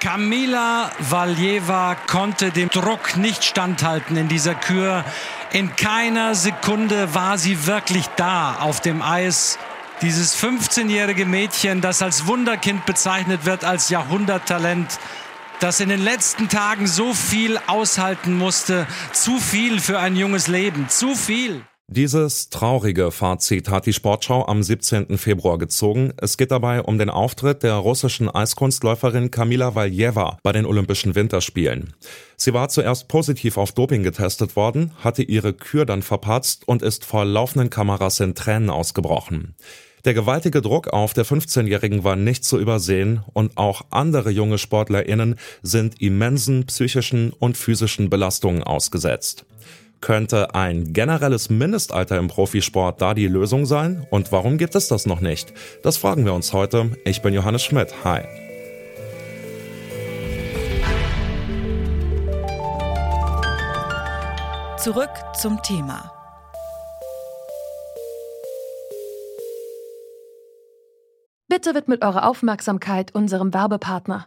Kamila Valjeva konnte dem Druck nicht standhalten in dieser Kür. In keiner Sekunde war sie wirklich da auf dem Eis. Dieses 15-jährige Mädchen, das als Wunderkind bezeichnet wird, als Jahrhunderttalent, das in den letzten Tagen so viel aushalten musste. Zu viel für ein junges Leben. Zu viel. Dieses traurige Fazit hat die Sportschau am 17. Februar gezogen. Es geht dabei um den Auftritt der russischen Eiskunstläuferin Kamila Valjeva bei den Olympischen Winterspielen. Sie war zuerst positiv auf Doping getestet worden, hatte ihre Kür dann verpatzt und ist vor laufenden Kameras in Tränen ausgebrochen. Der gewaltige Druck auf der 15-Jährigen war nicht zu übersehen und auch andere junge SportlerInnen sind immensen psychischen und physischen Belastungen ausgesetzt. Könnte ein generelles Mindestalter im Profisport da die Lösung sein? Und warum gibt es das noch nicht? Das fragen wir uns heute. Ich bin Johannes Schmidt. Hi. Zurück zum Thema. Bitte widmet eure Aufmerksamkeit unserem Werbepartner.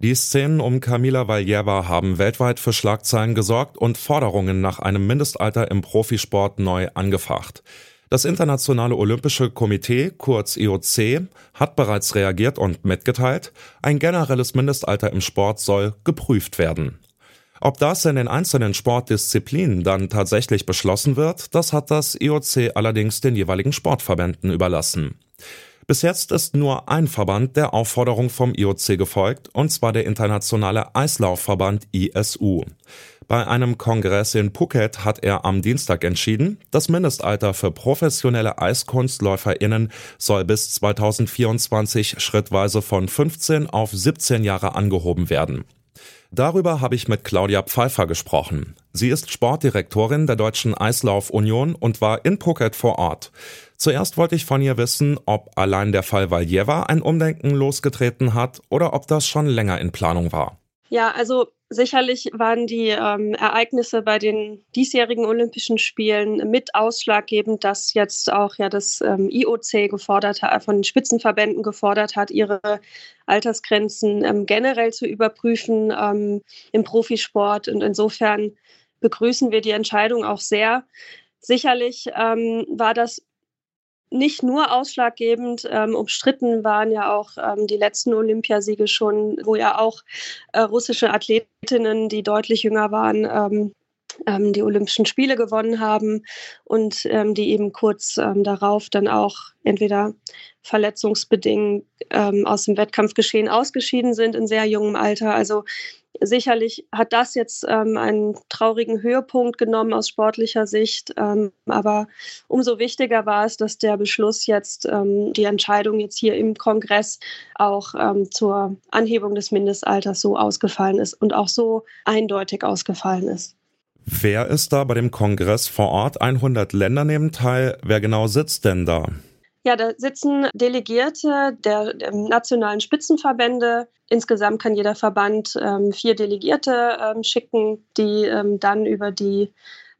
Die Szenen um Kamila Valjeva haben weltweit für Schlagzeilen gesorgt und Forderungen nach einem Mindestalter im Profisport neu angefacht. Das Internationale Olympische Komitee, kurz IOC, hat bereits reagiert und mitgeteilt, ein generelles Mindestalter im Sport soll geprüft werden. Ob das in den einzelnen Sportdisziplinen dann tatsächlich beschlossen wird, das hat das IOC allerdings den jeweiligen Sportverbänden überlassen. Bis jetzt ist nur ein Verband der Aufforderung vom IOC gefolgt, und zwar der Internationale Eislaufverband ISU. Bei einem Kongress in Phuket hat er am Dienstag entschieden, das Mindestalter für professionelle EiskunstläuferInnen soll bis 2024 schrittweise von 15 auf 17 Jahre angehoben werden. Darüber habe ich mit Claudia Pfeiffer gesprochen. Sie ist Sportdirektorin der Deutschen Eislauf-Union und war in Phuket vor Ort. Zuerst wollte ich von ihr wissen, ob allein der Fall Valjeva ein Umdenken losgetreten hat oder ob das schon länger in Planung war. Ja, also sicherlich waren die ähm, Ereignisse bei den diesjährigen Olympischen Spielen mit ausschlaggebend, dass jetzt auch ja das ähm, IOC gefordert hat, von den Spitzenverbänden gefordert hat, ihre Altersgrenzen ähm, generell zu überprüfen ähm, im Profisport. Und insofern begrüßen wir die Entscheidung auch sehr. Sicherlich ähm, war das nicht nur ausschlaggebend, ähm, umstritten waren ja auch ähm, die letzten Olympiasiege schon, wo ja auch äh, russische Athletinnen, die deutlich jünger waren, ähm, ähm die Olympischen Spiele gewonnen haben und ähm, die eben kurz ähm, darauf dann auch entweder verletzungsbedingt aus dem Wettkampfgeschehen ausgeschieden sind in sehr jungem Alter. Also Sicherlich hat das jetzt ähm, einen traurigen Höhepunkt genommen aus sportlicher Sicht, ähm, aber umso wichtiger war es, dass der Beschluss jetzt, ähm, die Entscheidung jetzt hier im Kongress auch ähm, zur Anhebung des Mindestalters so ausgefallen ist und auch so eindeutig ausgefallen ist. Wer ist da bei dem Kongress vor Ort? 100 Länder nehmen teil. Wer genau sitzt denn da? Ja, da sitzen Delegierte der, der nationalen Spitzenverbände. Insgesamt kann jeder Verband ähm, vier Delegierte ähm, schicken, die ähm, dann über die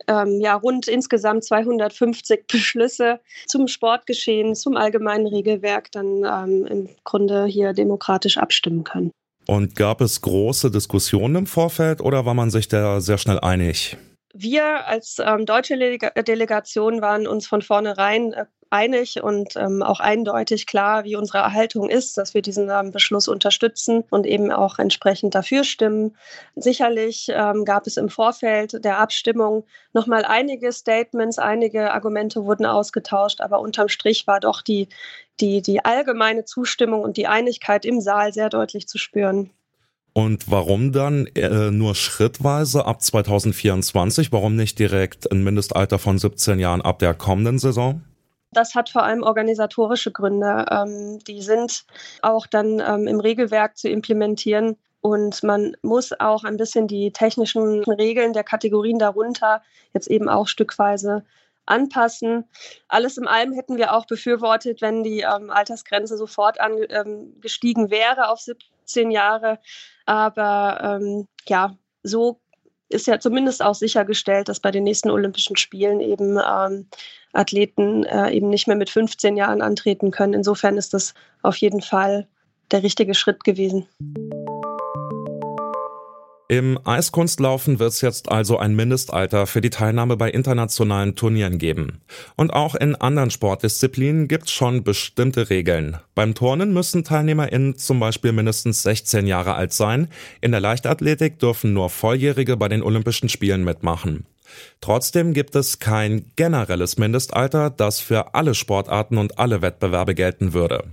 ähm, ja, rund insgesamt 250 Beschlüsse zum Sportgeschehen, zum allgemeinen Regelwerk dann ähm, im Grunde hier demokratisch abstimmen können. Und gab es große Diskussionen im Vorfeld oder war man sich da sehr schnell einig? Wir als ähm, deutsche Delegation waren uns von vornherein äh, einig und ähm, auch eindeutig klar, wie unsere Haltung ist, dass wir diesen ähm, Beschluss unterstützen und eben auch entsprechend dafür stimmen. Sicherlich ähm, gab es im Vorfeld der Abstimmung nochmal einige Statements, einige Argumente wurden ausgetauscht, aber unterm Strich war doch die, die, die allgemeine Zustimmung und die Einigkeit im Saal sehr deutlich zu spüren. Und warum dann äh, nur schrittweise ab 2024? Warum nicht direkt ein Mindestalter von 17 Jahren ab der kommenden Saison? Das hat vor allem organisatorische Gründe. Ähm, die sind auch dann ähm, im Regelwerk zu implementieren. Und man muss auch ein bisschen die technischen Regeln der Kategorien darunter jetzt eben auch stückweise anpassen. Alles in allem hätten wir auch befürwortet, wenn die ähm, Altersgrenze sofort angestiegen ähm, wäre auf 17 Jahre. Aber ähm, ja, so ist ja zumindest auch sichergestellt, dass bei den nächsten Olympischen Spielen eben ähm, Athleten äh, eben nicht mehr mit 15 Jahren antreten können. Insofern ist das auf jeden Fall der richtige Schritt gewesen. Im Eiskunstlaufen wird es jetzt also ein Mindestalter für die Teilnahme bei internationalen Turnieren geben. Und auch in anderen Sportdisziplinen gibt es schon bestimmte Regeln. Beim Turnen müssen TeilnehmerInnen zum Beispiel mindestens 16 Jahre alt sein. In der Leichtathletik dürfen nur Volljährige bei den Olympischen Spielen mitmachen. Trotzdem gibt es kein generelles Mindestalter, das für alle Sportarten und alle Wettbewerbe gelten würde.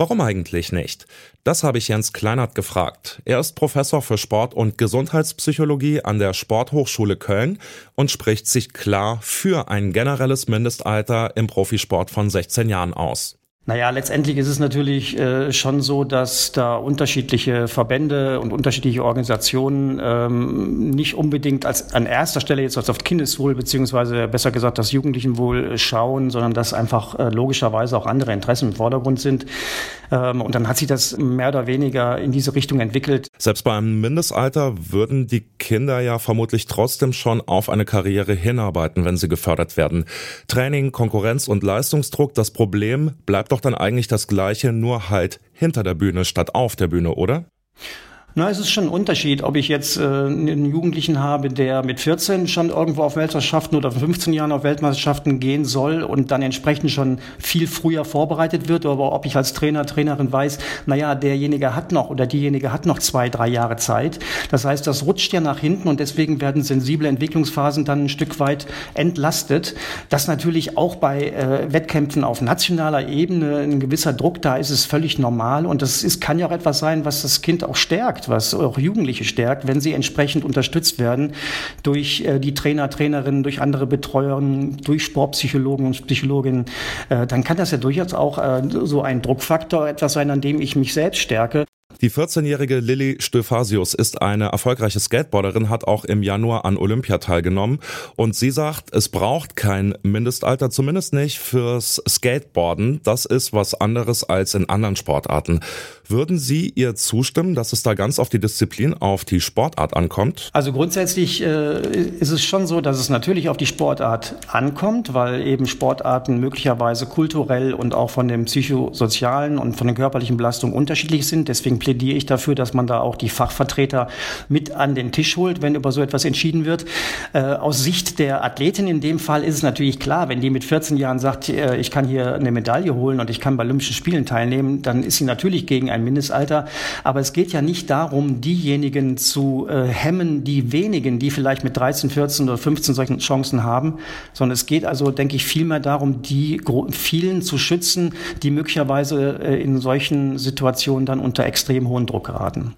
Warum eigentlich nicht? Das habe ich Jens Kleinert gefragt. Er ist Professor für Sport- und Gesundheitspsychologie an der Sporthochschule Köln und spricht sich klar für ein generelles Mindestalter im Profisport von 16 Jahren aus. Naja, letztendlich ist es natürlich äh, schon so, dass da unterschiedliche Verbände und unterschiedliche Organisationen ähm, nicht unbedingt als an erster Stelle jetzt auf Kindeswohl beziehungsweise besser gesagt das Jugendlichenwohl schauen, sondern dass einfach äh, logischerweise auch andere Interessen im Vordergrund sind. Ähm, und dann hat sich das mehr oder weniger in diese Richtung entwickelt. Selbst beim Mindestalter würden die Kinder ja vermutlich trotzdem schon auf eine Karriere hinarbeiten, wenn sie gefördert werden. Training, Konkurrenz und Leistungsdruck, das Problem bleibt doch doch dann eigentlich das Gleiche, nur halt hinter der Bühne statt auf der Bühne, oder? Na, es ist schon ein Unterschied, ob ich jetzt äh, einen Jugendlichen habe, der mit 14 schon irgendwo auf Weltmeisterschaften oder 15 Jahren auf Weltmeisterschaften gehen soll und dann entsprechend schon viel früher vorbereitet wird, oder ob ich als Trainer, Trainerin weiß, naja, derjenige hat noch oder diejenige hat noch zwei, drei Jahre Zeit. Das heißt, das rutscht ja nach hinten und deswegen werden sensible Entwicklungsphasen dann ein Stück weit entlastet. Dass natürlich auch bei äh, Wettkämpfen auf nationaler Ebene ein gewisser Druck da ist, ist völlig normal und das ist, kann ja auch etwas sein, was das Kind auch stärkt was auch Jugendliche stärkt, wenn sie entsprechend unterstützt werden durch äh, die Trainer, Trainerinnen, durch andere Betreuer, durch Sportpsychologen und Psychologinnen, äh, dann kann das ja durchaus auch äh, so ein Druckfaktor etwas sein, an dem ich mich selbst stärke. Die 14-jährige Lilly Stöfasius ist eine erfolgreiche Skateboarderin, hat auch im Januar an Olympia teilgenommen und sie sagt, es braucht kein Mindestalter, zumindest nicht fürs Skateboarden. Das ist was anderes als in anderen Sportarten. Würden Sie ihr zustimmen, dass es da ganz auf die Disziplin, auf die Sportart ankommt? Also grundsätzlich äh, ist es schon so, dass es natürlich auf die Sportart ankommt, weil eben Sportarten möglicherweise kulturell und auch von dem psychosozialen und von den körperlichen Belastungen unterschiedlich sind. Deswegen plädiere ich dafür, dass man da auch die Fachvertreter mit an den Tisch holt, wenn über so etwas entschieden wird. Äh, aus Sicht der Athletin in dem Fall ist es natürlich klar, wenn die mit 14 Jahren sagt, äh, ich kann hier eine Medaille holen und ich kann bei Olympischen Spielen teilnehmen, dann ist sie natürlich gegen ein Mindestalter. Aber es geht ja nicht darum, diejenigen zu äh, hemmen, die wenigen, die vielleicht mit 13, 14 oder 15 solchen Chancen haben, sondern es geht also, denke ich, vielmehr darum, die vielen zu schützen, die möglicherweise äh, in solchen Situationen dann unter extrem hohen Druck geraten.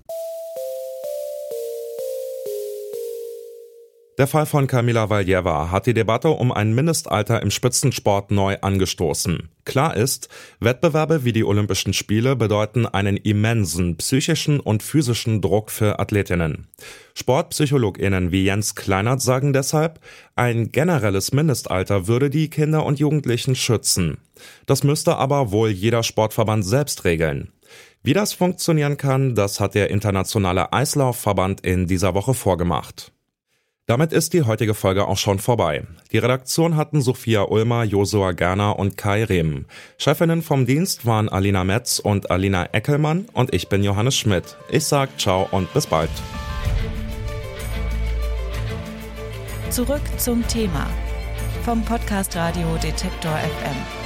Der Fall von Kamila Valjeva hat die Debatte um ein Mindestalter im Spitzensport neu angestoßen. Klar ist, Wettbewerbe wie die Olympischen Spiele bedeuten einen immensen psychischen und physischen Druck für Athletinnen. Sportpsychologinnen wie Jens Kleinert sagen deshalb, ein generelles Mindestalter würde die Kinder und Jugendlichen schützen. Das müsste aber wohl jeder Sportverband selbst regeln. Wie das funktionieren kann, das hat der Internationale Eislaufverband in dieser Woche vorgemacht. Damit ist die heutige Folge auch schon vorbei. Die Redaktion hatten Sophia Ulmer, Josua Gerner und Kai Rehm. Chefinnen vom Dienst waren Alina Metz und Alina Eckelmann und ich bin Johannes Schmidt. Ich sag ciao und bis bald. Zurück zum Thema vom Podcast Radio Detektor FM.